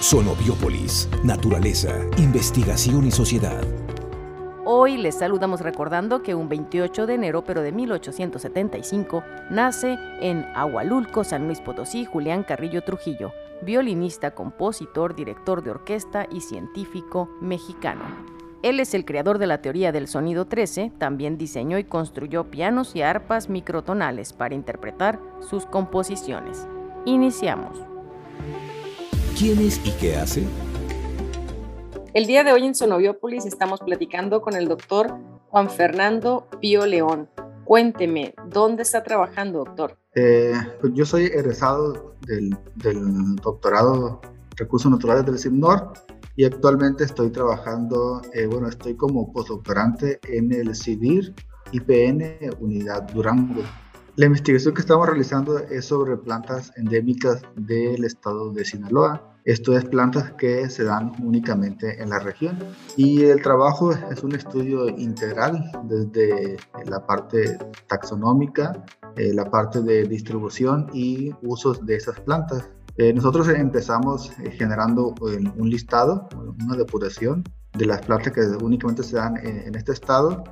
Sonobiópolis, naturaleza, investigación y sociedad. Hoy les saludamos recordando que un 28 de enero, pero de 1875, nace en Agualulco, San Luis Potosí, Julián Carrillo Trujillo, violinista, compositor, director de orquesta y científico mexicano. Él es el creador de la teoría del sonido 13, también diseñó y construyó pianos y arpas microtonales para interpretar sus composiciones. Iniciamos. ¿Quién es y qué hace? El día de hoy en Sonobiópolis estamos platicando con el doctor Juan Fernando Pío León. Cuénteme, ¿dónde está trabajando, doctor? Eh, pues yo soy egresado del, del doctorado Recursos Naturales del CIMNOR y actualmente estoy trabajando, eh, bueno, estoy como postdoctorante en el CIDIR IPN Unidad Durango. La investigación que estamos realizando es sobre plantas endémicas del estado de Sinaloa. Esto es plantas que se dan únicamente en la región. Y el trabajo es un estudio integral desde la parte taxonómica, eh, la parte de distribución y usos de esas plantas. Eh, nosotros empezamos eh, generando un listado, una depuración de las plantas que únicamente se dan en este estado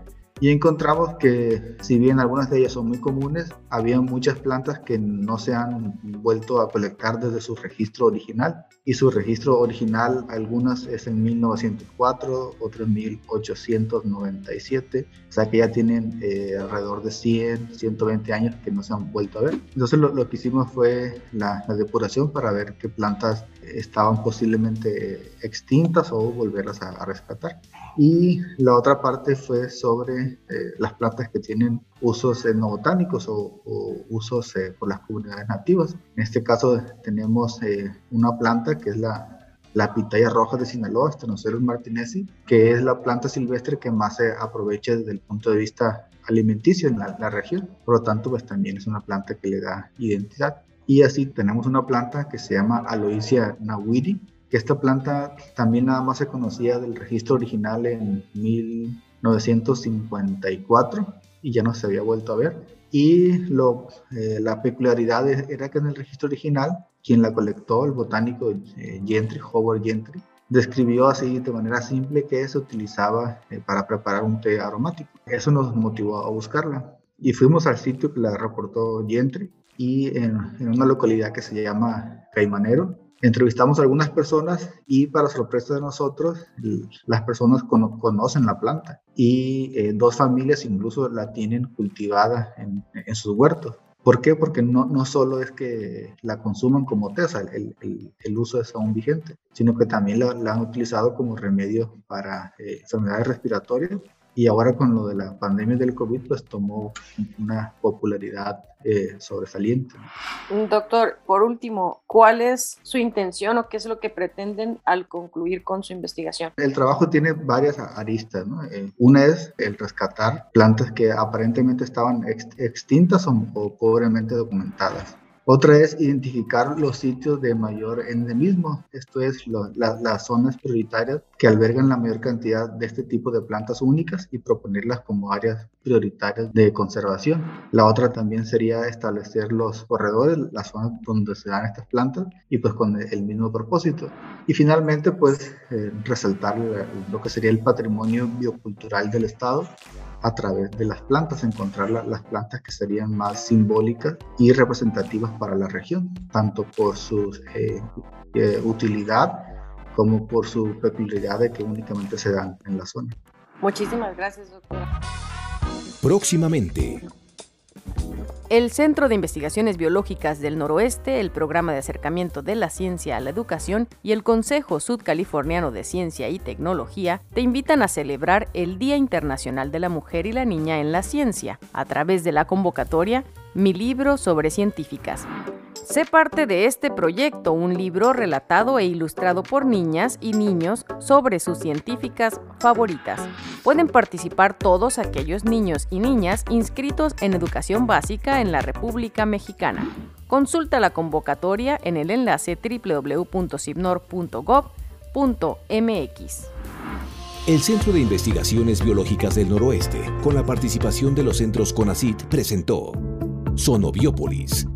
y encontramos que si bien algunas de ellas son muy comunes, había muchas plantas que no se han vuelto a colectar desde su registro original. Y su registro original, algunas es en 1904, otras en 1897, o sea que ya tienen eh, alrededor de 100, 120 años que no se han vuelto a ver. Entonces lo, que hicimos fue la, depuración para ver qué plantas estaban posiblemente extintas o volverlas a, rescatar. Y la otra parte fue sobre eh, las plantas que tienen usos no botánicos o, usos eh, por las comunidades nativas. En este caso tenemos eh, una planta que es la, la pitaya roja de Sinaloa, Stenocerus martinesi, que es la planta silvestre que más se aprovecha desde el punto de vista alimenticio en la, la región. Por lo tanto, pues también es una planta que le da identidad. Y así tenemos una planta que se llama Aloisia nawiri, que esta planta también nada más se conocía del registro original en mil 1954 y ya no se había vuelto a ver. Y lo, eh, la peculiaridad era que en el registro original, quien la colectó, el botánico eh, Gentry, Howard Gentry, describió así de manera simple que se utilizaba eh, para preparar un té aromático. Eso nos motivó a buscarla. Y fuimos al sitio que la reportó Gentry y en, en una localidad que se llama Caimanero, Entrevistamos a algunas personas y para sorpresa de nosotros, las personas conocen la planta y eh, dos familias incluso la tienen cultivada en, sus huertos. ¿Por qué? Porque no, no solo es que la consuman como tesa, el, el, uso es aún vigente, sino que también la, han utilizado como remedio para eh, enfermedades respiratorias y ahora con lo de la pandemia del COVID, pues tomó una popularidad eh, sobresaliente. Doctor, por último, ¿cuál es su intención o qué es lo que pretenden al concluir con su investigación? El trabajo tiene varias aristas. ¿no? Eh, una es el rescatar plantas que aparentemente estaban extintas o pobremente documentadas. Otra es identificar los sitios de mayor endemismo, esto es las zonas prioritarias que albergan la mayor cantidad de este tipo de plantas únicas y proponerlas como áreas prioritarias de conservación. La otra también sería establecer los corredores, las zonas donde se dan estas plantas y pues con el mismo propósito. Y finalmente pues eh, resaltar lo que sería el patrimonio biocultural del Estado a través de las plantas, encontrar las plantas que serían más simbólicas y representativas para la región, tanto por su eh, eh, utilidad como por su peculiaridad de que únicamente se dan en la zona. Muchísimas gracias, doctor. Próximamente. El Centro de Investigaciones Biológicas del Noroeste, el Programa de Acercamiento de la Ciencia a la Educación y el Consejo Sudcaliforniano de Ciencia y Tecnología te invitan a celebrar el Día Internacional de la Mujer y la Niña en la Ciencia a través de la convocatoria Mi libro sobre científicas. Sé parte de este proyecto, un libro relatado e ilustrado por niñas y niños sobre sus científicas favoritas. Pueden participar todos aquellos niños y niñas inscritos en educación básica en la República Mexicana. Consulta la convocatoria en el enlace www.cibnor.gov.mx. El Centro de Investigaciones Biológicas del Noroeste, con la participación de los centros CONACIT, presentó Sonobiópolis,